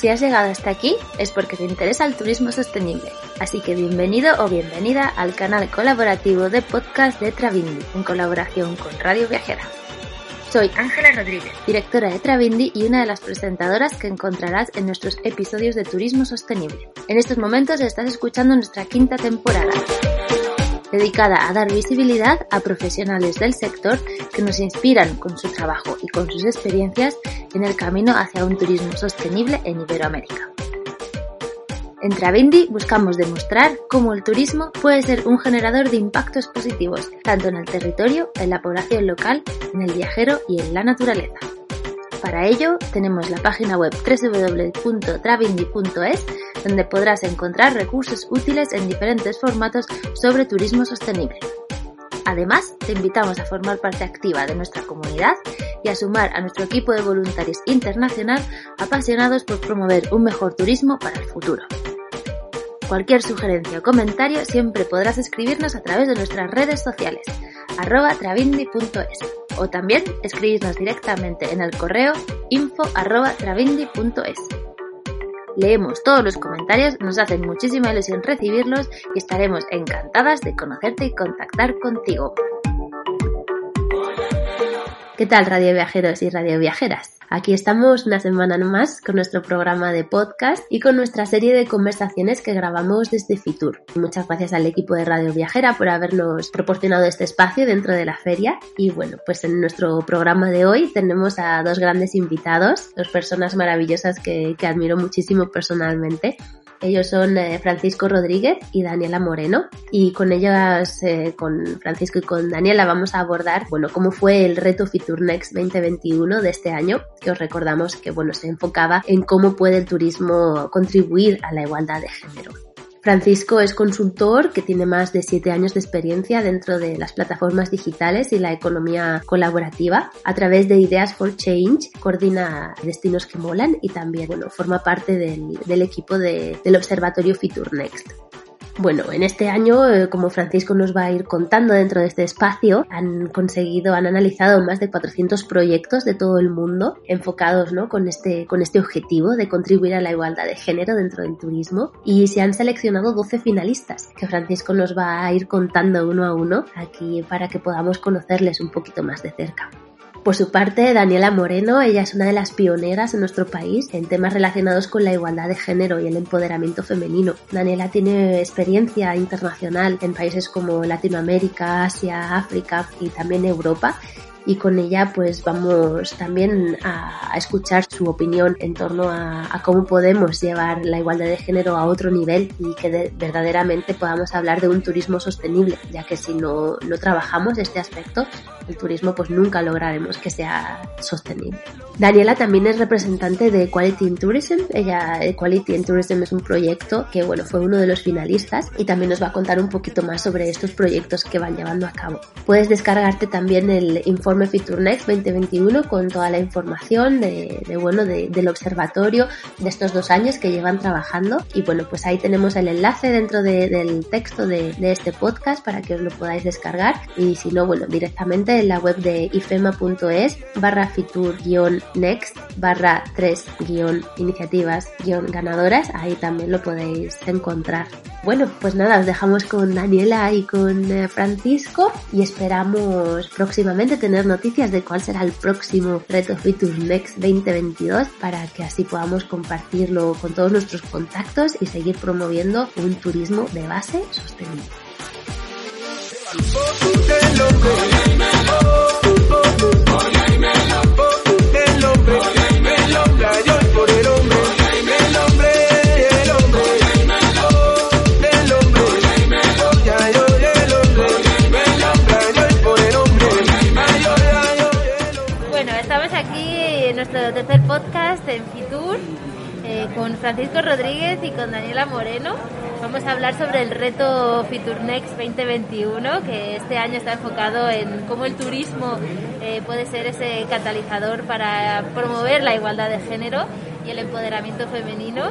Si has llegado hasta aquí es porque te interesa el turismo sostenible. Así que bienvenido o bienvenida al canal colaborativo de podcast de Travindi, en colaboración con Radio Viajera. Soy Ángela Rodríguez, directora de Travindi y una de las presentadoras que encontrarás en nuestros episodios de turismo sostenible. En estos momentos estás escuchando nuestra quinta temporada dedicada a dar visibilidad a profesionales del sector que nos inspiran con su trabajo y con sus experiencias en el camino hacia un turismo sostenible en Iberoamérica. En Travindi buscamos demostrar cómo el turismo puede ser un generador de impactos positivos, tanto en el territorio, en la población local, en el viajero y en la naturaleza. Para ello, tenemos la página web www.travindi.es donde podrás encontrar recursos útiles en diferentes formatos sobre turismo sostenible. Además, te invitamos a formar parte activa de nuestra comunidad y a sumar a nuestro equipo de voluntarios internacional apasionados por promover un mejor turismo para el futuro. Cualquier sugerencia o comentario siempre podrás escribirnos a través de nuestras redes sociales, arroba o también escribirnos directamente en el correo info arroba travindi.es. Leemos todos los comentarios, nos hacen muchísima ilusión recibirlos y estaremos encantadas de conocerte y contactar contigo. ¿Qué tal radio viajeros y radio viajeras? Aquí estamos una semana más con nuestro programa de podcast y con nuestra serie de conversaciones que grabamos desde Fitur. Muchas gracias al equipo de Radio Viajera por habernos proporcionado este espacio dentro de la feria. Y bueno, pues en nuestro programa de hoy tenemos a dos grandes invitados, dos personas maravillosas que, que admiro muchísimo personalmente. Ellos son eh, Francisco Rodríguez y Daniela Moreno y con ellas, eh, con Francisco y con Daniela vamos a abordar, bueno, cómo fue el reto Next 2021 de este año, que os recordamos que, bueno, se enfocaba en cómo puede el turismo contribuir a la igualdad de género. Francisco es consultor que tiene más de siete años de experiencia dentro de las plataformas digitales y la economía colaborativa. A través de Ideas for Change coordina destinos que molan y también bueno, forma parte del, equipo del Observatorio Future Next. Bueno, en este año, eh, como Francisco nos va a ir contando dentro de este espacio, han conseguido, han analizado más de 400 proyectos de todo el mundo enfocados ¿no? con, este, con este objetivo de contribuir a la igualdad de género dentro del turismo y se han seleccionado 12 finalistas que Francisco nos va a ir contando uno a uno aquí para que podamos conocerles un poquito más de cerca. Por su parte, Daniela Moreno, ella es una de las pioneras en nuestro país en temas relacionados con la igualdad de género y el empoderamiento femenino. Daniela tiene experiencia internacional en países como Latinoamérica, Asia, África y también Europa y con ella pues vamos también a, escuchar su opinión en torno a, cómo podemos llevar la igualdad de género a otro nivel y que verdaderamente podamos hablar de un turismo sostenible, ya que si no, no trabajamos este aspecto, el turismo pues nunca lograremos que sea sostenible. Daniela también es representante de Quality in Tourism. Ella, Quality in Tourism es un proyecto que bueno, fue uno de los finalistas y también nos va a contar un poquito más sobre estos proyectos que van llevando a cabo. Puedes descargarte también el informe Next 2021 con toda la información de, bueno, del observatorio de estos dos años que llevan trabajando. Y bueno, pues ahí tenemos el enlace dentro del texto de, de este podcast para que os lo podáis descargar. Y si no, bueno, directamente en la web de ifema.es barra fitur-next barra 3 iniciativas ganadoras, ahí también lo podéis encontrar. Bueno, pues nada, os dejamos con Daniela y con eh, Francisco y esperamos próximamente tener noticias de cuál será el próximo Reto Fitur Next 2022 para que así podamos compartirlo con todos nuestros contactos y seguir promoviendo un turismo de base sostenible. Con Francisco Rodríguez y con Daniela Moreno. Vamos a hablar sobre el reto Fiturnex 2021, que este año está enfocado en cómo el turismo eh, puede ser ese catalizador para promover la igualdad de género y el empoderamiento femenino.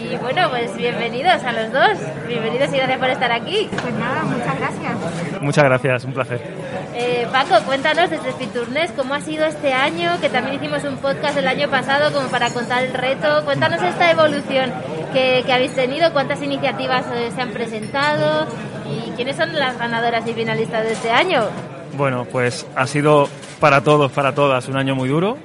Y bueno, pues bienvenidos a los dos. Bienvenidos y gracias por estar aquí. Pues nada, muchas gracias. Muchas gracias, un placer. Eh, Paco, cuéntanos desde Fiturnes cómo ha sido este año, que también hicimos un podcast el año pasado como para contar el reto. Cuéntanos esta evolución que, habéis tenido, cuántas iniciativas eh, se han presentado y quiénes son las ganadoras y finalistas de este año. Bueno, pues ha sido para todos, para todas, un año muy duro,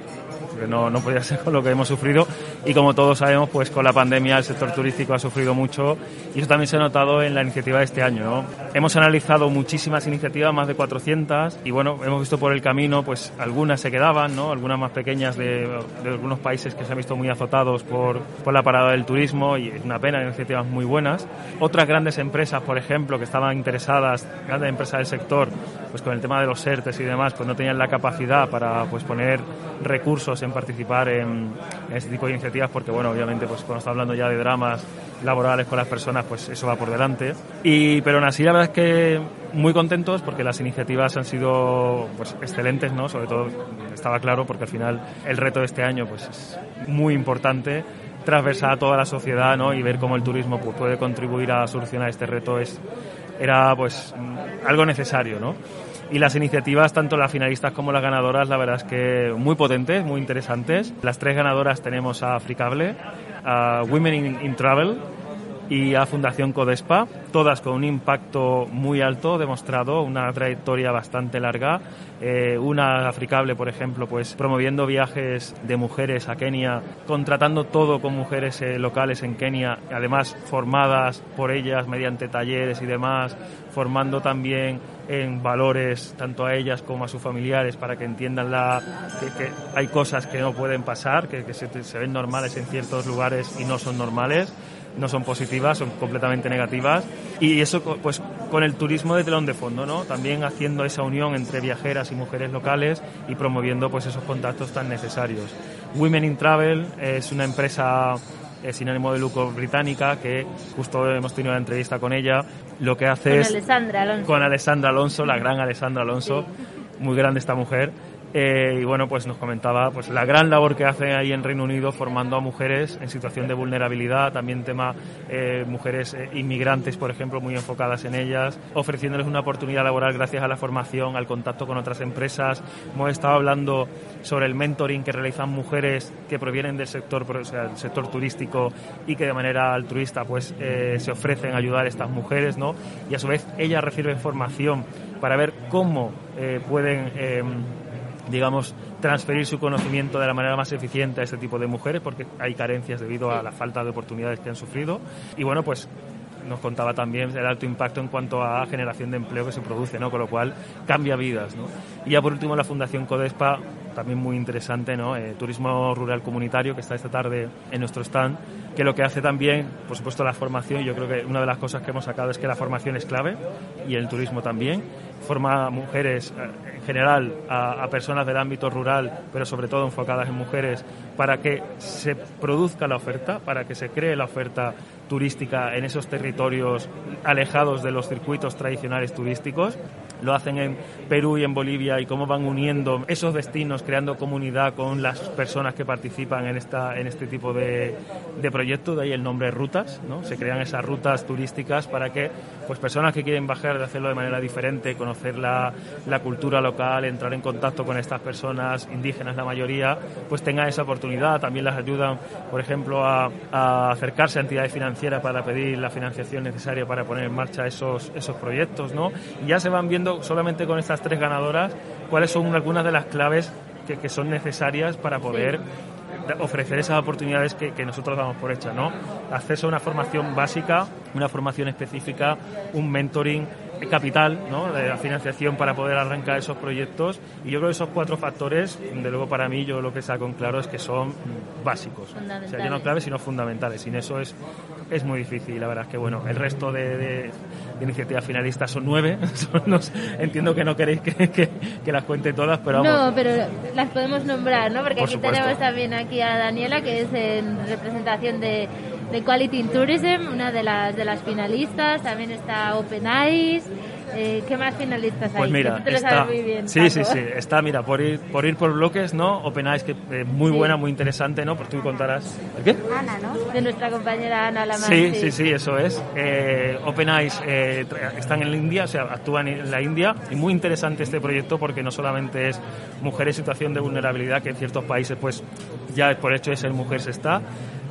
porque no, no podía ser con lo que hemos sufrido. Y como todos sabemos, pues con la pandemia el sector turístico ha sufrido mucho y eso también se ha notado en la iniciativa de este año. ¿no? Hemos analizado muchísimas iniciativas, más de 400, y bueno, hemos visto por el camino, pues algunas se quedaban, ¿no? algunas más pequeñas de, de algunos países que se han visto muy azotados por, por la parada del turismo y es una pena, iniciativas muy buenas. Otras grandes empresas, por ejemplo, que estaban interesadas, grandes empresas del sector, pues con el tema de los ERTES y demás, pues no tenían la capacidad para pues poner recursos en participar en, este tipo de iniciativas porque, bueno, obviamente, pues cuando está hablando ya de dramas laborales con las personas, pues eso va por delante. Y, pero aún así, la verdad es que muy contentos porque las iniciativas han sido pues, excelentes, ¿no? Sobre todo, estaba claro, porque al final el reto de este año pues, es muy importante transversal a toda la sociedad ¿no? y ver cómo el turismo pues, puede contribuir a solucionar este reto es, era pues algo necesario, ¿no? Y las iniciativas, tanto las finalistas como las ganadoras, la verdad es que muy potentes, muy interesantes. Las tres ganadoras tenemos a Africable, a Women in, Travel y a Fundación Codespa, todas con un impacto muy alto demostrado, una trayectoria bastante larga. Eh, una Africable, por ejemplo, pues promoviendo viajes de mujeres a Kenia, contratando todo con mujeres eh, locales en Kenia, además formadas por ellas mediante talleres y demás, formando también en valores tanto a ellas como a sus familiares para que entiendan la, que, hay cosas que no pueden pasar, que, se, ven normales en ciertos lugares y no son normales, no son positivas, son completamente negativas. Y eso pues con el turismo de telón de fondo, ¿no? También haciendo esa unión entre viajeras y mujeres locales y promoviendo pues esos contactos tan necesarios. Women in Travel es una empresa sin ánimo de lucro británica, que justo hemos tenido una entrevista con ella. Lo que hace es. Alessandra Alonso. Con Alessandra Alonso, la gran Alessandra Alonso. Muy grande esta mujer eh, y bueno, pues nos comentaba pues la gran labor que hace ahí en Reino Unido formando a mujeres en situación de vulnerabilidad, también tema eh, mujeres eh, inmigrantes, por ejemplo, muy enfocadas en ellas, ofreciéndoles una oportunidad laboral gracias a la formación, al contacto con otras empresas. Hemos estado hablando sobre el mentoring que realizan mujeres que provienen del sector, o sea, del sector turístico y que de manera altruista pues se ofrecen a ayudar a estas mujeres, ¿no? Y a su vez ellas reciben formación para ver cómo pueden digamos, transferir su conocimiento de la manera más eficiente a este tipo de mujeres, porque hay carencias debido a la falta de oportunidades que han sufrido. Y bueno, pues nos contaba también el alto impacto en cuanto a generación de empleo que se produce, ¿no? Con lo cual cambia vidas, ¿no? Y ya por último la Fundación Codespa, también muy interesante, ¿no? Eh, turismo rural comunitario que está esta tarde en nuestro stand, que lo que hace también, por supuesto, la formación. Yo creo que una de las cosas que hemos sacado es que la formación es clave y el turismo también. Forma mujeres eh, en general, a, a personas del ámbito rural, pero sobre todo enfocadas en mujeres, para que se produzca la oferta, para que se cree la oferta turística en esos territorios alejados de los circuitos tradicionales turísticos. Lo hacen en Perú y en Bolivia y cómo van uniendo esos destinos, creando comunidad con las personas que participan en, esta, en este tipo de, de proyectos, de ahí el nombre rutas, ¿no? Se crean esas rutas turísticas para que pues, personas que quieren bajar de hacerlo de manera diferente, conocer la, la cultura local, entrar en contacto con estas personas, indígenas la mayoría, pues tengan esa oportunidad. También las ayudan, por ejemplo, a, a acercarse a entidades financieras para pedir la financiación necesaria para poner en marcha esos, esos proyectos, ¿no? Y ya se van viendo solamente con estas tres ganadoras cuáles son algunas de las claves que, que son necesarias para poder ofrecer esas oportunidades que, que, nosotros damos por hechas, ¿no? Acceso a una formación básica, una formación específica, un mentoring, capital, ¿no? de la financiación para poder arrancar esos proyectos. Y yo creo que esos cuatro factores, de luego para mí, yo lo que saco en claro es que son básicos. O sea, ya no claves, sino fundamentales. Sin eso es, es muy difícil. La verdad es que, bueno, el resto de, de, iniciativas finalistas son nueve. entiendo que no queréis que, que, las cuente todas, pero vamos. No, pero las podemos nombrar, ¿no? Porque aquí tenemos también aquí a Daniela, que es en representación de de Quality in Tourism, una de las, de las finalistas. También está Open Eyes. Eh, ¿Qué más finalistas pues hay? Mira, está, muy bien, sí, sí, sí, está, mira, por ir por, ir por bloques, ¿no? Open Eyes, que eh, muy buena, muy interesante, ¿no? Por tú contarás. qué? Ana, ¿no? De nuestra compañera Ana Lamar. Sí, sí, sí, eso es. Eh, Open Eyes eh, están en la India, o sea, actúan en la India. Y muy interesante este proyecto porque no solamente es mujeres en situación de vulnerabilidad, que en ciertos países, pues, ya por hecho de ser mujer se está,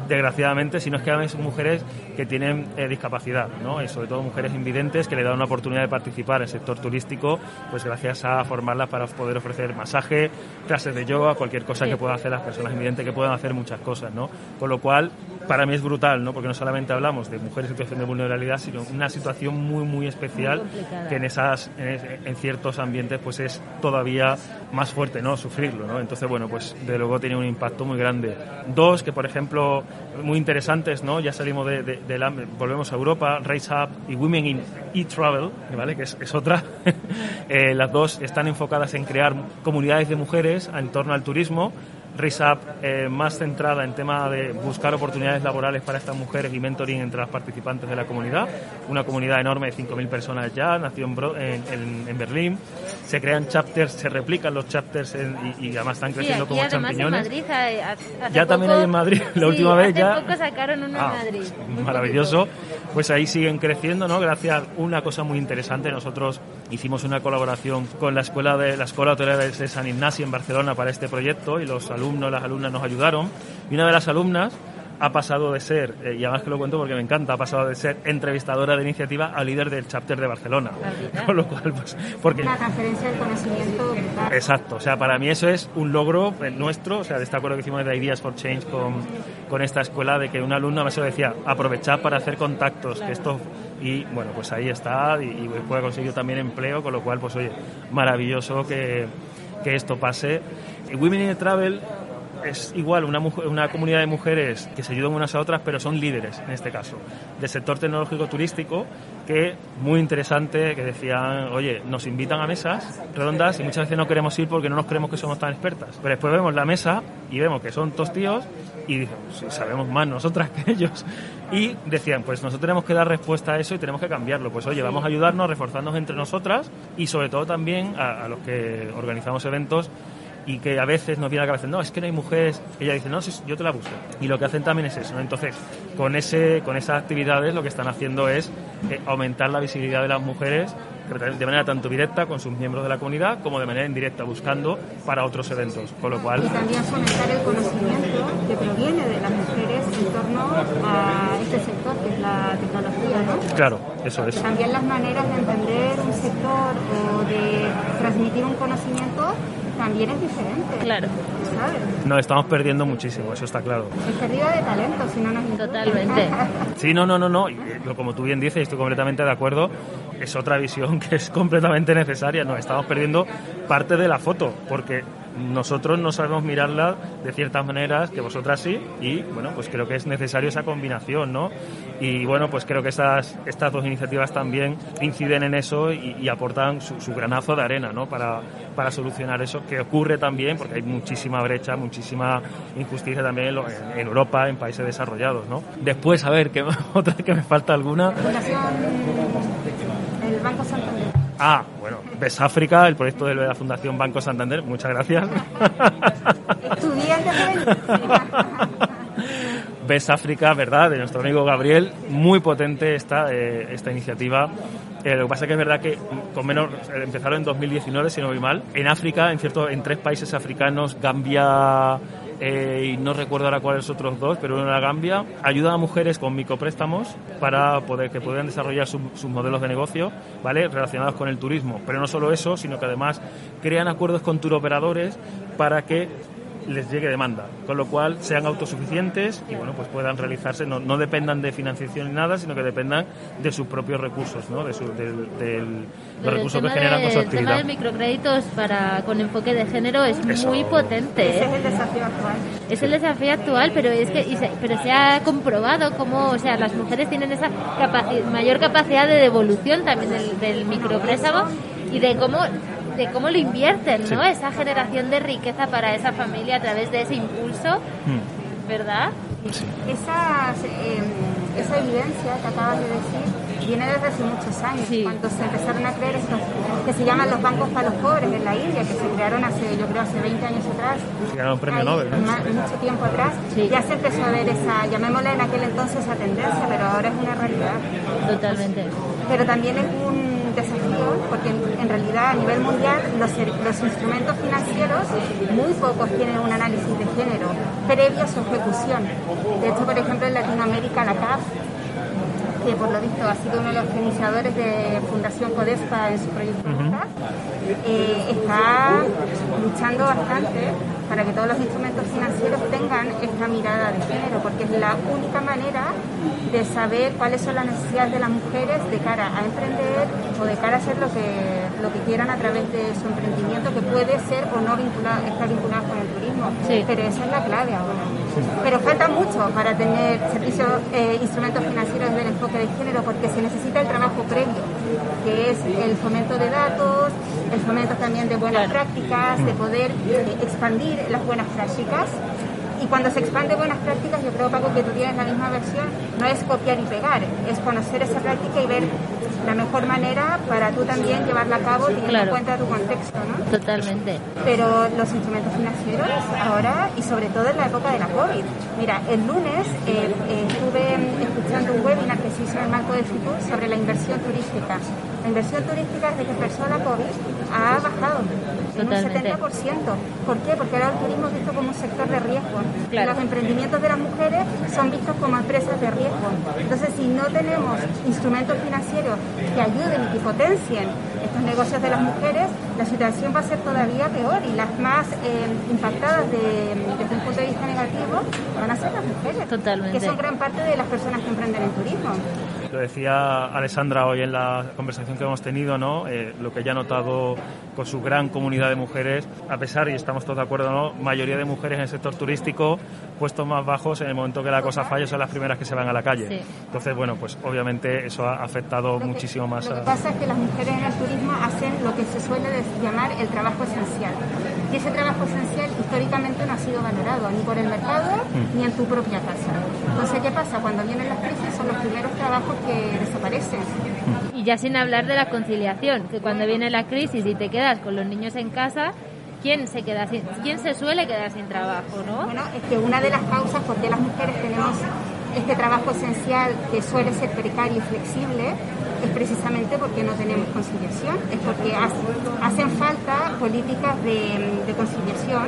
desgraciadamente, sino es que además son mujeres que tienen eh, discapacidad, ¿no? Y sobre todo mujeres invidentes que le dan una oportunidad de participar en el sector turístico, pues gracias a formarlas para poder ofrecer masaje, clases de yoga, cualquier cosa que puedan hacer las personas invidentes, que puedan hacer muchas cosas, ¿no? Con lo cual, para mí es brutal, ¿no? Porque no solamente hablamos de mujeres en situación de vulnerabilidad, sino una situación muy, muy especial que en esas, en, ciertos ambientes, pues es todavía más fuerte, ¿no? Sufrirlo, ¿no? Entonces, bueno, pues de luego tiene un impacto muy grande. Dos, que por ejemplo, muy interesantes, ¿no? Ya salimos de, de, la, volvemos a Europa, Raise Up y Women in E-Travel, ¿vale? Que es, otra. Eh, las dos están enfocadas en crear comunidades de mujeres en torno al turismo RISAP eh, más centrada en tema de buscar oportunidades laborales para estas mujeres y mentoring entre las participantes de la comunidad. Una comunidad enorme de 5.000 personas ya, nació en, en, Berlín. Se crean chapters, se replican los chapters y, además están creciendo como champiñones. En Madrid, eh, ya también hay en Madrid, la última vez ya. poco sacaron uno en ah, Madrid. maravilloso. Pues ahí siguen creciendo, ¿no? Gracias a una cosa muy interesante. Nosotros hicimos una colaboración con la escuela de la Escuela Hotelera de San Ignacio en Barcelona para este proyecto y los alumnos, las alumnas nos ayudaron. Y una de las alumnas ha pasado de ser, eh, y además que lo cuento porque me encanta, ha pasado de ser entrevistadora de iniciativa a líder del chapter de Barcelona. Con lo cual, pues, porque... La transferencia del conocimiento. Exacto, o sea, para mí eso es un logro eh, nuestro, o sea, de este acuerdo que hicimos de Ideas for Change con, con esta escuela, de que un alumno me decía, aprovechar para hacer contactos, que esto y bueno, pues ahí está y, y puede conseguir también empleo, con lo cual, pues oye, maravilloso que, que esto pase. Women in Travel es igual una, una comunidad de mujeres que se ayudan unas a otras, pero son líderes en este caso, del sector tecnológico turístico, que muy interesante, que decían, oye, nos invitan a mesas redondas y muchas veces no queremos ir porque no nos creemos que somos tan expertas. Pero después vemos la mesa y vemos que son dos tíos y sí, sabemos más nosotras que ellos. Y decían, pues nosotros tenemos que dar respuesta a eso y tenemos que cambiarlo. Pues oye, vamos a ayudarnos, reforzarnos entre nosotras y sobre todo también a los que organizamos eventos y que a veces nos viene a la cabeza, no, es que no hay mujeres. Ella dice, no, yo te la busco. Y lo que hacen también es eso. Entonces, con, ese, con esas actividades lo que están haciendo es eh, aumentar la visibilidad de las mujeres de manera tanto directa con sus miembros de la comunidad como de manera indirecta buscando para otros eventos. Con lo cual... Y también fomentar el conocimiento que proviene de las mujeres en torno a este sector que es la tecnología, ¿no? Claro, eso es. También las maneras de entender un sector o de transmitir un conocimiento también es diferente. Claro. ¿sabes? Nos estamos perdiendo muchísimo, eso está claro. Es pérdida de talento, si no nos Totalmente. sí, no, no, no, no. como tú bien dices, y estoy completamente de acuerdo, es otra visión que es completamente necesaria. Nos estamos perdiendo parte de la foto, porque nosotros no sabemos mirarla de ciertas maneras que vosotras sí y bueno pues creo que es necesario esa combinación no y bueno pues creo que estas estas dos iniciativas también inciden en eso y, aportan su, granazo de arena no para para solucionar eso que ocurre también porque hay muchísima brecha muchísima injusticia también en, Europa en países desarrollados no después a ver que otra que me falta alguna Ah, bueno, Ves África, el proyecto de la Fundación Banco Santander, muchas gracias. Ves África, ¿verdad? De nuestro amigo Gabriel, muy potente esta, eh, esta iniciativa. Eh, lo que pasa es que es verdad que con menos empezaron en 2019, si no voy mal. En África, en cierto, en tres países africanos, Gambia, eh, y no recuerdo ahora cuáles otros dos, pero uno en la Gambia, ayuda a mujeres con micropréstamos para poder que puedan desarrollar sus modelos de negocio, ¿vale? Relacionados con el turismo. Pero no solo eso, sino que además crean acuerdos con turoperadores para que les llegue demanda, con lo cual sean autosuficientes y bueno pues puedan realizarse, no, no dependan de financiación ni nada, sino que dependan de sus propios recursos, ¿no? de, su, del, del, los recursos que generan con su actividad. El tema de microcréditos para, con enfoque de género es muy potente. Ese es el desafío actual. Es el desafío actual, pero es que se, pero se ha comprobado cómo, o sea, las mujeres tienen esa mayor capacidad de devolución también del, del micropréstamo y de cómo de cómo lo invierten, ¿no? Esa generación de riqueza para esa familia a través de ese impulso, mm. ¿verdad? Sí. Em, esa evidencia que acabas de decir viene desde hace muchos años, cuando se empezaron a creer estos que se llaman los bancos para los pobres en la India, que se crearon hace, yo creo, hace 20 años atrás. Se ganaron premio Nobel. Mucho tiempo atrás. Ya se empezó a ver esa, llamémosla en aquel entonces esa tendencia, pero ahora es una realidad. Totalmente. Pero también es un desafío porque en, realidad a nivel mundial los, los, instrumentos financieros muy pocos tienen un análisis de género previo a su ejecución. De hecho, por ejemplo, en Latinoamérica la CAF, que por lo visto ha sido uno de los iniciadores de Fundación Codespa en su proyecto, eh, está luchando bastante para que todos los instrumentos financieros tengan esta mirada de género, porque es la única manera de saber cuáles son las necesidades de las mujeres de cara a emprender o de cara a hacer lo que, lo que quieran a través de su emprendimiento, que puede ser o no vinculado, estar vinculado con el turismo. Pero esa es la clave ahora. Pero falta mucho para tener servicios, eh, instrumentos financieros del enfoque de género, porque se necesita el trabajo previo, que es el fomento de datos, el fomento también de buenas prácticas, de poder eh, expandir las buenas prácticas. Y cuando se expande buenas prácticas, yo creo, Paco, que tú tienes la misma versión, no es copiar y pegar, es conocer esa práctica y ver la mejor manera para tú también llevarla a cabo teniendo en cuenta tu contexto, ¿no? Totalmente. Pero los instrumentos financieros ahora y sobre todo en la época de la COVID. Mira, el lunes eh, eh, estuve escuchando un webinar que se hizo en el marco de FITUR sobre la inversión turística. La inversión turística desde que empezó la COVID ha bajado un 70%. ¿Por qué? Porque ahora el turismo es visto como un sector de riesgo. Los emprendimientos de las mujeres son vistos como empresas de riesgo. Entonces, si no tenemos instrumentos financieros que ayuden y que potencien estos negocios de las mujeres, la situación va a ser todavía peor y las más eh, impactadas desde un punto de vista negativo van a ser las mujeres, Totalmente. que son gran parte de las personas que emprenden en turismo. Lo decía Alessandra hoy en la conversación que hemos tenido, ¿no? Eh, lo que ella ha notado con su gran comunidad de mujeres, a pesar, y estamos todos de acuerdo, ¿no? mayoría de mujeres en el sector turístico, puestos más bajos, en el momento que la cosa falla, son las primeras que se van a la calle. Entonces, bueno, pues obviamente eso ha afectado muchísimo más. Lo que pasa es que las mujeres en el turismo hacen lo que se suele llamar el trabajo esencial. Y ese trabajo esencial históricamente no ha sido valorado ni por el mercado mm. ni en tu propia casa. Entonces, ¿qué pasa? Cuando vienen las crisis son los primeros trabajos que desaparecen. Y ya sin hablar de la conciliación, que cuando viene la crisis y te quedas con los niños en casa, ¿quién se queda sin, quién se suele quedar sin trabajo, no? Bueno, es que una de las causas por qué las mujeres tenemos este trabajo esencial que suele ser precario y flexible es precisamente porque no tenemos conciliación, es porque hacen falta políticas de, conciliación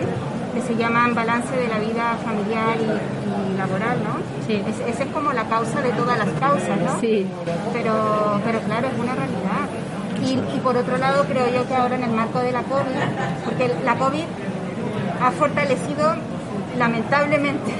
que se llaman balance de la vida familiar y, laboral, ¿no? Sí. esa es como la causa de todas las causas, ¿no? Sí. Pero, pero claro, es una realidad. Y, y por otro lado, creo yo que ahora en el marco de la COVID, porque la COVID ha fortalecido lamentablemente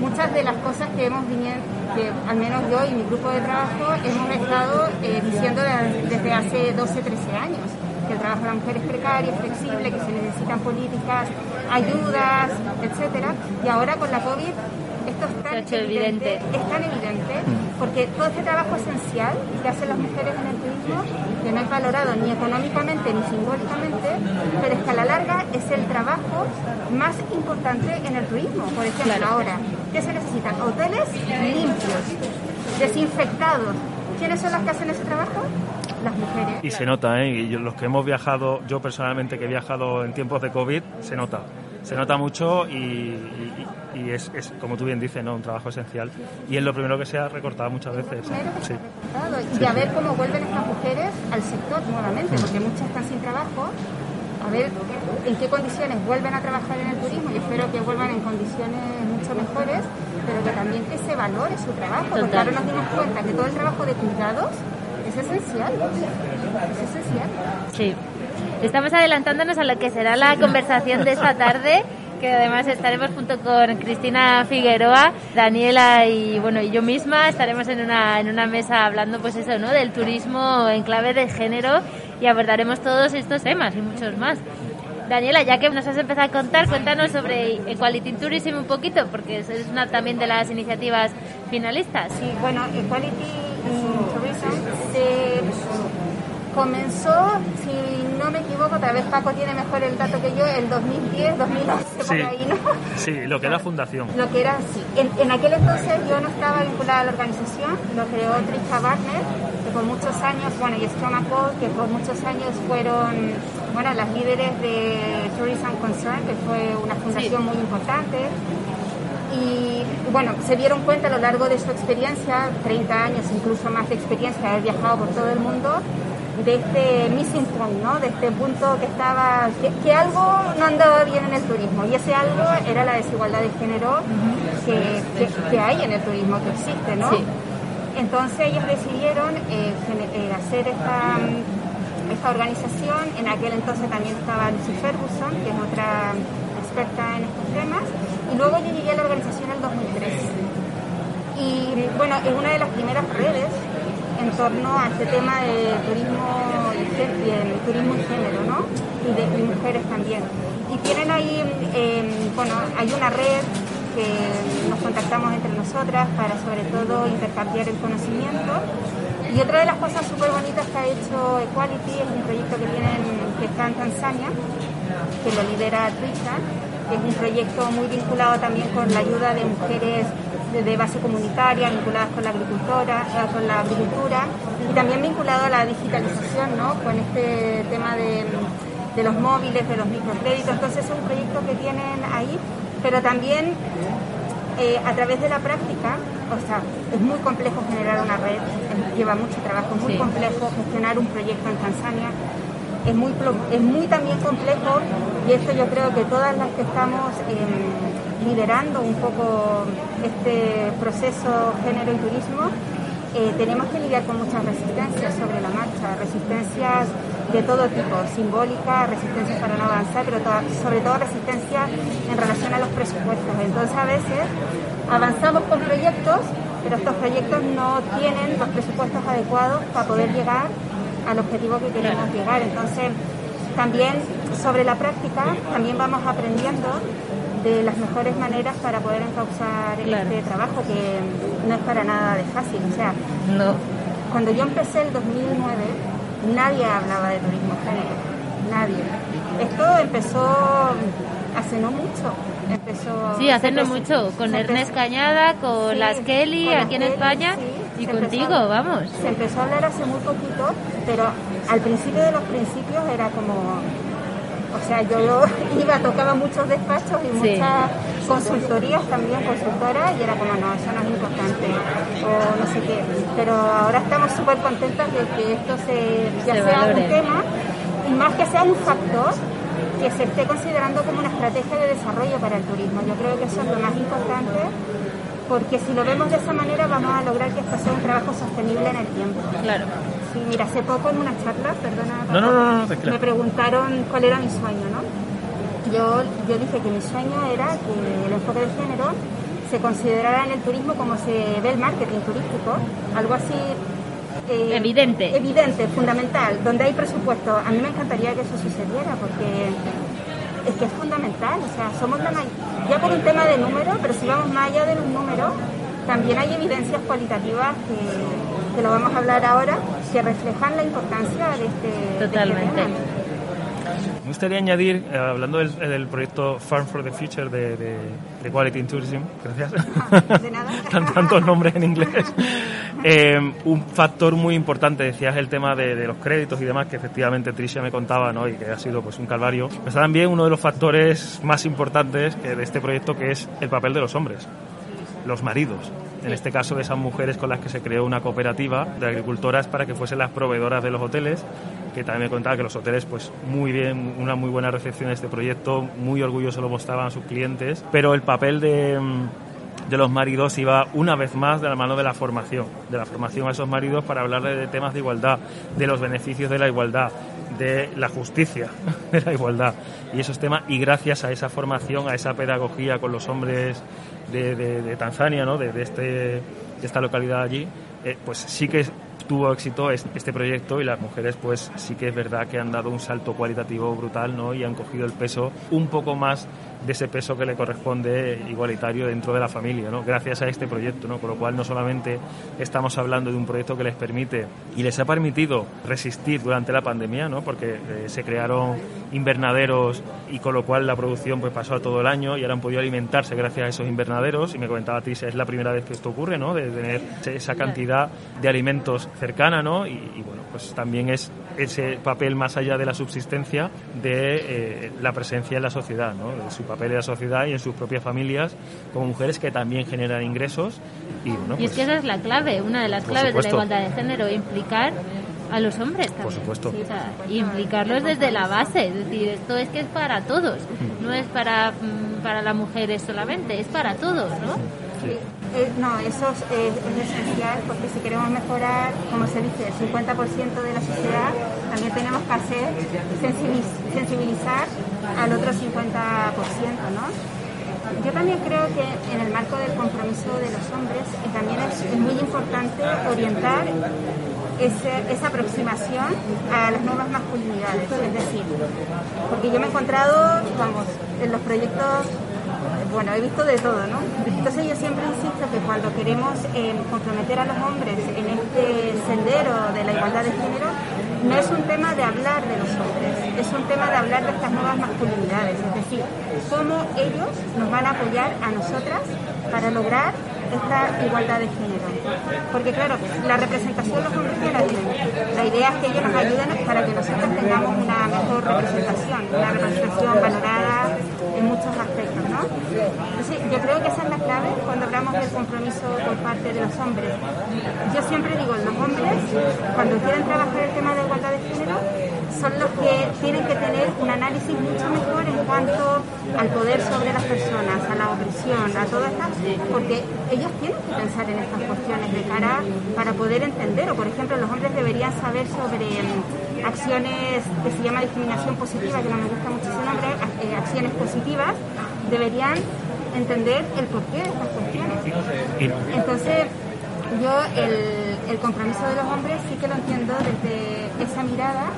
muchas de las cosas que hemos venido, que al menos yo y mi grupo de trabajo hemos estado eh, diciendo desde hace 12, 13 años, que el trabajo de la mujer es precario, es flexible, que se necesitan políticas, ayudas, etcétera, y ahora con la COVID esto es tan evidente, es tan evidente porque todo este trabajo esencial que hacen las mujeres en el turismo, que no es valorado ni económicamente ni simbólicamente, pero es que a la larga es el trabajo más importante en el turismo. Por ejemplo, ahora, ¿qué se necesitan? Hoteles limpios, desinfectados. ¿Quiénes son las que hacen ese trabajo? Las mujeres. Y se nota, ¿eh? Y los que hemos viajado, yo personalmente que he viajado en tiempos de COVID, se nota se nota mucho y, es, como tú bien dices, ¿no? un trabajo esencial. Y es lo primero que se ha recortado muchas veces. Sí. Y a ver cómo vuelven estas mujeres al sector nuevamente, porque muchas están sin trabajo. A ver en qué condiciones vuelven a trabajar en el turismo y espero que vuelvan en condiciones mucho mejores, pero que también que se valore su trabajo, porque ahora nos dimos cuenta que todo el trabajo de cuidados es esencial. Es esencial. Sí. Estamos adelantándonos a lo que será la conversación de esta tarde que además estaremos junto con Cristina Figueroa, Daniela y bueno y yo misma estaremos en una en una mesa hablando pues eso, ¿no? del turismo en clave de género y abordaremos todos estos temas y muchos más. Daniela, ya que nos has empezado a contar, cuéntanos sobre Equality Tourism un poquito, porque es una también de las iniciativas finalistas. Sí, bueno, Equality Tourism se comenzó, si no me equivoco, tal vez Paco tiene mejor el dato que yo, en 2010, 2011, sí, por ahí, ¿no? Sí, lo que era fundación. Lo que era, sí. En, en, aquel entonces yo no estaba vinculada a la organización, lo creó Trisha Wagner, que por muchos años, bueno, y Stroma que por muchos años fueron, bueno, las líderes de Tourism Concern, que fue una fundación sí. muy importante. Y bueno, se dieron cuenta a lo largo de su experiencia, 30 años, incluso más de experiencia, de haber viajado por todo el mundo, de este missing point, ¿no? de este punto que estaba, que, que, algo no andaba bien en el turismo y ese algo era la desigualdad de género que, que, que hay en el turismo, que existe, ¿no? Sí. Entonces ellos decidieron eh, eh, hacer esta, esta organización, en aquel entonces también estaba Lucy Ferguson, que es otra experta en estos temas, y luego yo llegué a la organización en el 2003. Y bueno, es una de las primeras redes en torno a este tema de turismo y turismo género, ¿no? Y de mujeres también. Y tienen ahí, eh, bueno, hay una red que nos contactamos entre nosotras para sobre todo intercambiar el conocimiento. Y otra de las cosas súper bonitas que ha hecho Equality es un proyecto que tienen que está en Tanzania, que lo lidera Trisha, que es un proyecto muy vinculado también con la ayuda de mujeres de base comunitaria, vinculadas con la agricultura, eh, con la agricultura y también vinculado a la digitalización, ¿no? Con este tema de, de los móviles, de los microcréditos. Entonces es un proyecto que tienen ahí, pero también eh, a través de la práctica, o sea, es muy complejo generar una red, lleva mucho trabajo, es muy sí. complejo gestionar un proyecto en Tanzania, es muy, es muy también complejo y esto yo creo que todas las que estamos eh, liderando un poco este proceso género y turismo, eh, tenemos que lidiar con muchas resistencias sobre la marcha, resistencias de todo tipo, simbólicas, resistencias para no avanzar, pero sobre todo resistencias en relación a los presupuestos. Entonces a veces avanzamos con proyectos, pero estos proyectos no tienen los presupuestos adecuados para poder llegar al objetivo que queremos llegar. Entonces también sobre la práctica, también vamos aprendiendo de las mejores maneras para poder encauzar claro. este trabajo que no es para nada de fácil. O sea, no. cuando yo empecé el 2009, nadie hablaba de turismo género, nadie. Esto empezó hace no mucho. Empezó, sí, hace no mucho, con Ernest Cañada, con sí, las Kelly con aquí en Kelly, España sí, y contigo, empezó, vamos. Se empezó a hablar hace muy poquito, pero al principio de los principios era como o sea, yo iba, tocaba muchos despachos y muchas consultorías también, consultoras, y era como, no, eso no es importante, o no sé qué. Pero ahora estamos súper contentas de que esto se, ya se sea valore. un tema, y más que sea un factor que se esté considerando como una estrategia de desarrollo para el turismo. Yo creo que eso es lo más importante, porque si lo vemos de esa manera vamos a lograr que esto sea un trabajo sostenible en el tiempo. Claro. Sí, mira, hace poco en una charla, perdona, no, no, no, no, me preguntaron cuál era mi sueño, ¿no? Yo, yo dije que mi sueño era que el enfoque de género se considerara en el turismo como se ve el marketing turístico, algo así eh, evidente. Evidente, fundamental, donde hay presupuesto. A mí me encantaría que eso sucediera porque es que es fundamental. O sea, somos la ya por un tema de número, pero si vamos más allá de los números, también hay evidencias cualitativas que, que lo vamos a hablar ahora, que reflejan la importancia de este, Totalmente. De este. Me gustaría añadir, eh, hablando del, del, proyecto Farm for the Future de, de, de Quality in Tourism, gracias, ah, de nada. tantos nombres en inglés, eh, un factor muy importante, decías el tema de, de, los créditos y demás, que efectivamente Tricia me contaba, ¿no? y que ha sido pues un calvario, pero está también uno de los factores más importantes de este proyecto, que es el papel de los hombres, los maridos en este caso esas mujeres con las que se creó una cooperativa de agricultoras para que fuesen las proveedoras de los hoteles, que también me contaba que los hoteles, pues muy bien, una muy buena recepción de este proyecto, muy orgulloso lo mostraban a sus clientes, pero el papel de, de los maridos iba una vez más de la mano de la formación, de la formación a esos maridos para hablar de temas de igualdad, de los beneficios de la igualdad, de la justicia, de la igualdad. Y esos temas y gracias a esa formación, a esa pedagogía con los hombres de, Tanzania, ¿no? de, este, de esta localidad allí, eh, pues sí que tuvo éxito este proyecto y las mujeres pues sí que es verdad que han dado un salto cualitativo brutal ¿no? y han cogido el peso un poco más de ese peso que le corresponde igualitario dentro de la familia, ¿no? gracias a este proyecto, ¿no? con lo cual no solamente estamos hablando de un proyecto que les permite y les ha permitido resistir durante la pandemia, ¿no? porque eh, se crearon invernaderos y con lo cual la producción pues pasó a todo el año y ahora han podido alimentarse gracias a esos invernaderos y me comentaba Tisa, es la primera vez que esto ocurre, ¿no? de tener esa cantidad de alimentos cercana ¿no? y, bueno, pues también es ese papel más allá de la subsistencia de eh, la presencia en la sociedad, ¿no? de su papel en la sociedad y en sus propias familias como mujeres que también generan ingresos. Y, bueno, y es pues que esa es la clave, una de las claves de la igualdad de género, implicar a los hombres también. Por supuesto. implicarlos desde la base, es decir, esto es que es para todos, no es para, mm, para las mujeres solamente, es para todos, ¿no? Eh, no, eso es, esencial porque si queremos mejorar, como se dice, el 50% de la sociedad, también tenemos que hacer sensibilizar al otro 50%, ¿no? Yo también creo que en el marco del compromiso de los hombres eh, también es, muy importante orientar esa aproximación a las nuevas masculinidades, es decir, porque yo me he encontrado, vamos, en los proyectos bueno, he visto de todo, ¿no? Entonces yo siempre insisto que cuando queremos eh, comprometer a los hombres en este sendero de la igualdad de género, no es un tema de hablar de los hombres, es un tema de hablar de estas nuevas masculinidades, es decir, cómo ellos nos van a apoyar a nosotras para lograr esta igualdad de género. Porque claro, la representación los hombres ya la tienen. La idea es que ellos nos ayuden para que nosotros tengamos una mejor representación, una representación valorada en muchos aspectos. Yo creo que esa es la clave cuando hablamos del compromiso por parte de los hombres. Yo siempre digo, los hombres, cuando quieren trabajar el tema de igualdad de género, son los que tienen que tener un análisis mucho mejor en cuanto al poder sobre las personas, a la opresión, a todas estas, porque ellos tienen que pensar en estas cuestiones de cara para poder entender, o por ejemplo los hombres deberían saber sobre mm, acciones que se llama discriminación positiva, que no me gusta mucho ese nombre, eh, acciones positivas, deberían entender el porqué de estas cuestiones. Entonces, yo el compromiso de los hombres sí que lo entiendo desde esa mirada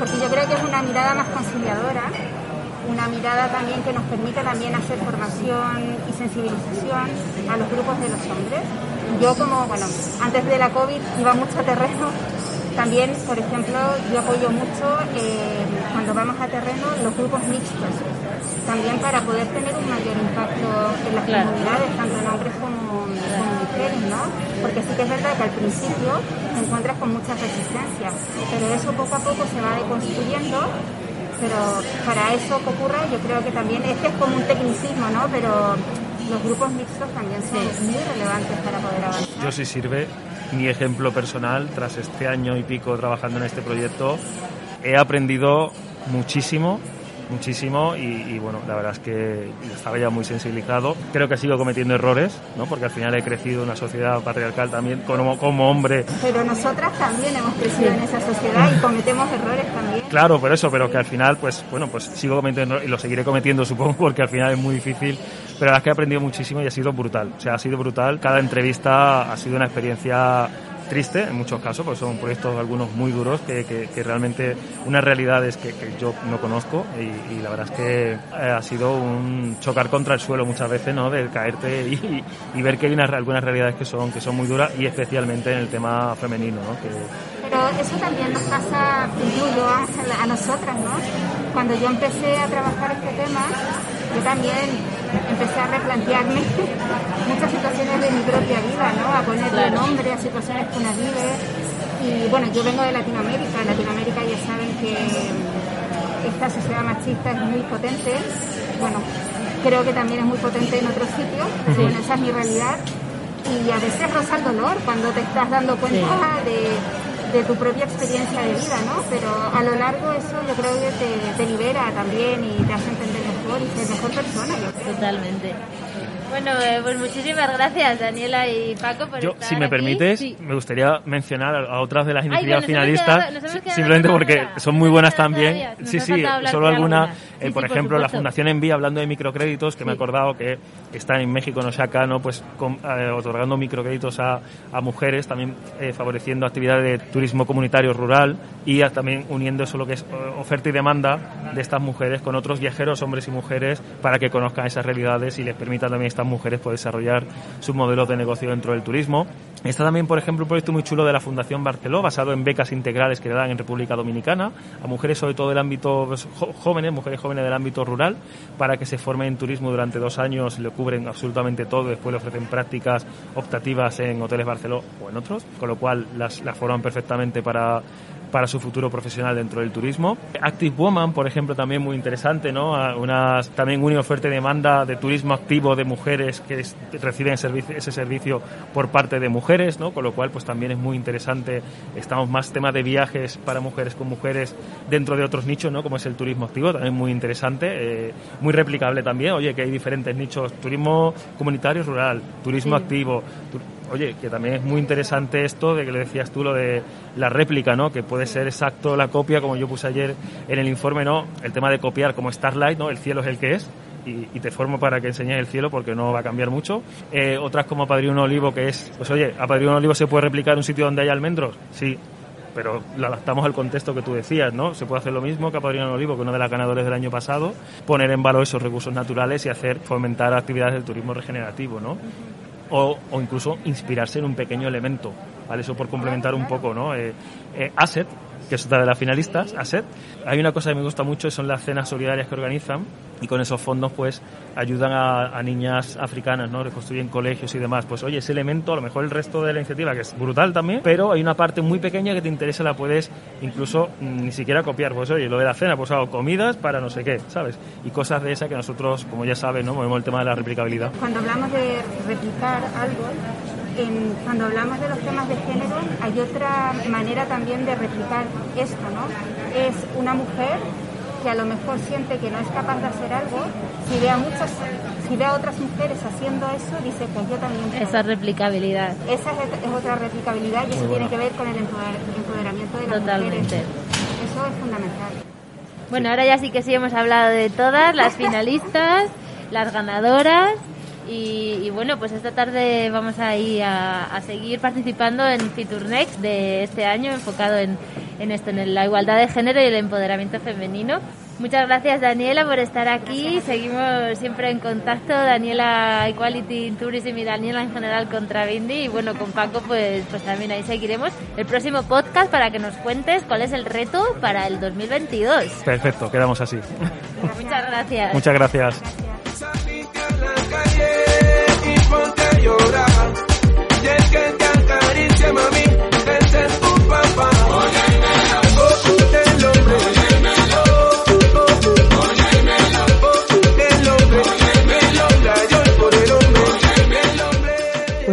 porque yo creo que es una mirada más conciliadora, una mirada también que nos permite también hacer formación y sensibilización a los grupos de los hombres. Yo como, bueno, antes de la COVID iba mucho a terreno, también, por ejemplo, yo apoyo mucho eh, cuando vamos a terreno los grupos mixtos, también para poder tener un mayor impacto en las comunidades, tanto en hombres como, como mujeres, ¿no? Porque sí que es verdad que al principio te encuentras con mucha resistencia, pero eso poco a poco se va deconstruyendo pero para eso que ocurra yo creo que también, este es como un tecnicismo, ¿no? Pero los grupos mixtos también son muy relevantes para poder avanzar. Yo sí sirve mi ejemplo personal, tras este año y pico trabajando en este proyecto, he aprendido muchísimo muchísimo y, bueno, la verdad es que estaba ya muy sensibilizado. Creo que sigo cometiendo errores, ¿no? Porque al final he crecido en una sociedad patriarcal también como, como hombre. Pero nosotras también hemos crecido en esa sociedad y cometemos errores también. Claro, por eso, pero que al final, pues bueno, pues sigo cometiendo y lo seguiré cometiendo supongo porque al final es muy difícil, pero la verdad es que he aprendido muchísimo y ha sido brutal. O sea, ha sido brutal. Cada entrevista ha sido una experiencia triste en muchos casos, porque son proyectos algunos muy duros que, que, realmente unas realidades que, que, yo no conozco y, la verdad es que eh, ha sido un chocar contra el suelo muchas veces, ¿no? De caerte y, ver que hay unas, algunas realidades que son, que son muy duras y especialmente en el tema femenino, ¿no? Pero eso también nos pasa, a, a nosotras, ¿no? Cuando yo empecé a trabajar este tema, yo también empecé a replantearme muchas situaciones de mi propia vida, ¿no? A ponerle nombre a situaciones que una vive. Y bueno, yo vengo de Latinoamérica. En Latinoamérica ya saben que esta sociedad machista es muy potente. Bueno, creo que también es muy potente en otros sitios, pero bueno, esa es mi realidad. Y a veces roza el dolor cuando te estás dando cuenta de de tu propia experiencia de vida, ¿no? Pero a lo largo eso yo creo que te, te libera también y te hace entender Totalmente. Bueno, eh, pues muchísimas gracias Daniela y Paco por Yo, estar si me aquí. permites, Sí. me gustaría mencionar a otras de las Ay, iniciativas bueno, finalistas, quedado- simplemente porque son muy buenas también. Sí, sí, solo alguna. alguna. eh, Sí, por sí, por ejemplo, la supuesto. Fundación Envía, hablando de microcréditos, que me he acordado que está en México, no sé acá, ¿no? Pues con- eh, otorgando microcréditos a, a mujeres, también eh, favoreciendo actividades de turismo comunitario rural y a- también uniendo eso lo que es eh, oferta y demanda de estas mujeres con otros viajeros, hombres y mujeres, para que conozcan esas realidades y les permita también a estas mujeres poder desarrollar sus modelos de negocio dentro del turismo. Está también, por ejemplo, un proyecto muy chulo de la Fundación Barceló, basado en becas integrales que le dan en República Dominicana a mujeres, sobre todo del ámbito pues, jóvenes, mujeres jóvenes del ámbito rural, para que se formen en turismo durante dos años, le cubren absolutamente todo, después le ofrecen prácticas optativas en hoteles Barceló o en otros, con lo cual las, forman perfectamente para para su futuro profesional dentro del turismo. Active Woman, por ejemplo, también muy interesante, ¿no? A Unas, también una oferta y demanda de turismo activo de mujeres que reciben ese servicio por parte de mujeres, ¿no? Con lo cual, pues también es muy interesante. Estamos más temas de viajes para mujeres con mujeres dentro de otros nichos, ¿no? Como es el turismo activo, también muy interesante, eh, muy replicable también. Oye, que hay diferentes nichos, turismo comunitario rural, turismo Sí. activo, Oye, que también es muy interesante esto de que le decías tú lo de la réplica, ¿no? Que puede ser exacto la copia, como yo puse ayer en el informe, ¿no? El tema de copiar como Starlight, ¿no? El cielo es el que es. Y, te formo para que enseñes el cielo porque no va a cambiar mucho. Eh, otras como Apadrino Olivo, que es, pues oye, Apadrino Olivo se puede replicar un sitio donde hay almendros, sí, pero lo adaptamos al contexto que tú decías, ¿no? Se puede hacer lo mismo que Apadrino Olivo, que uno de los ganadores del año pasado, poner en valor esos recursos naturales y hacer fomentar actividades del turismo regenerativo, ¿no? o, o incluso inspirarse en un pequeño elemento, ¿vale? Eso por complementar un poco, ¿no? Eh, eh, Asset, que es otra de las finalistas, Asset, hay una cosa que me gusta mucho, son las cenas solidarias que organizan y con esos fondos pues ayudan a, a niñas africanas, ¿no? Reconstruyen colegios y demás. Pues oye, ese elemento, a lo mejor el resto de la iniciativa, que es brutal también, pero hay una parte muy pequeña que te interesa, la puedes incluso mm, ni siquiera copiar. Pues oye, lo de la cena, pues hago comidas para no sé qué, ¿sabes? Y cosas de esas que nosotros, como ya saben, ¿no? Movemos el tema de la replicabilidad. Cuando hablamos de replicar algo, en- cuando hablamos de los temas de género, hay otra manera también de replicar esto, ¿no? Es una mujer que a lo mejor siente que no es capaz de hacer algo, si ve a muchas, si ve a otras mujeres haciendo eso, dice pues yo también puedo. Esa replicabilidad. Esa es, es otra replicabilidad y eso tiene que ver con el empoder- empoderamiento de las Totalmente. mujeres. Eso es fundamental. Bueno, ahora ya sí que sí hemos hablado de todas, las finalistas, las ganadoras. Y, y bueno, pues esta tarde vamos a ir a, a seguir participando en Fitur Next de este año, enfocado en, en esto, en la igualdad de género y el empoderamiento femenino. Muchas gracias Daniela por estar aquí. Seguimos siempre en contacto, Daniela Equality Tourism y Daniela en general contra Bindi. Y bueno, con Paco pues, pues también ahí seguiremos el próximo podcast para que nos cuentes cuál es el reto para el 2022. Perfecto, quedamos así. Muchas gracias. Muchas gracias. Llorar.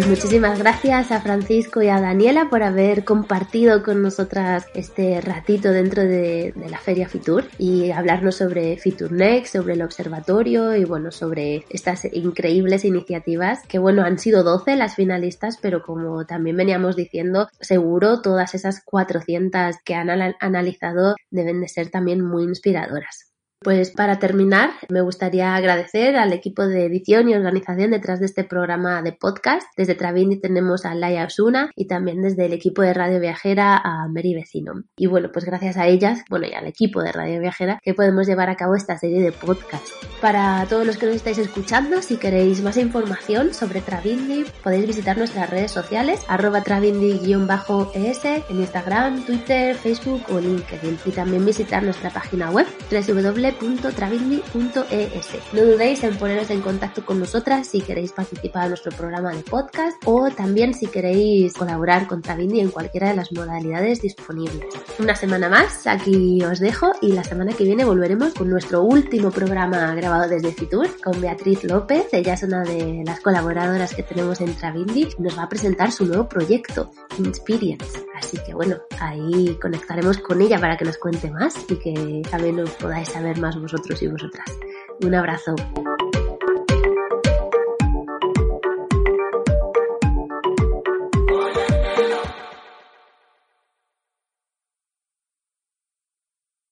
Muchísimas gracias a Francisco y a Daniela por haber compartido con nosotras este ratito dentro de, la Feria Fitur y hablarnos sobre Fitur Next, sobre el observatorio y bueno, sobre estas increíbles iniciativas que bueno, han sido 12 las finalistas, pero como también veníamos diciendo, seguro todas esas 400 que han analizado deben de ser también muy inspiradoras. Pues para terminar, me gustaría agradecer al equipo de edición y organización detrás de este programa de podcast. Desde Travindi tenemos a Laia Osuna y también desde el equipo de Radio Viajera a Mary Vecino. Y bueno, pues gracias a ellas, bueno, y al equipo de Radio Viajera, que podemos llevar a cabo esta serie de podcast. Para todos los que nos estáis escuchando, si queréis más información sobre Travindi, podéis visitar nuestras redes sociales, arroba travindi-es en Instagram, Twitter, Facebook o LinkedIn. Y también visitar nuestra página web www.travindi.es. No dudéis en poneros en contacto con nosotras si queréis participar en nuestro programa de podcast o también si queréis colaborar con Travindi en cualquiera de las modalidades disponibles. Una semana más, aquí os dejo y la semana que viene volveremos con nuestro último programa grabado desde Fitur con Beatriz López. Ella es una de las colaboradoras que tenemos en Travindi y nos va a presentar su nuevo proyecto, Insperience. Así que bueno, ahí conectaremos con ella para que nos cuente más y que también os podáis saber más vosotros y vosotras. Un abrazo.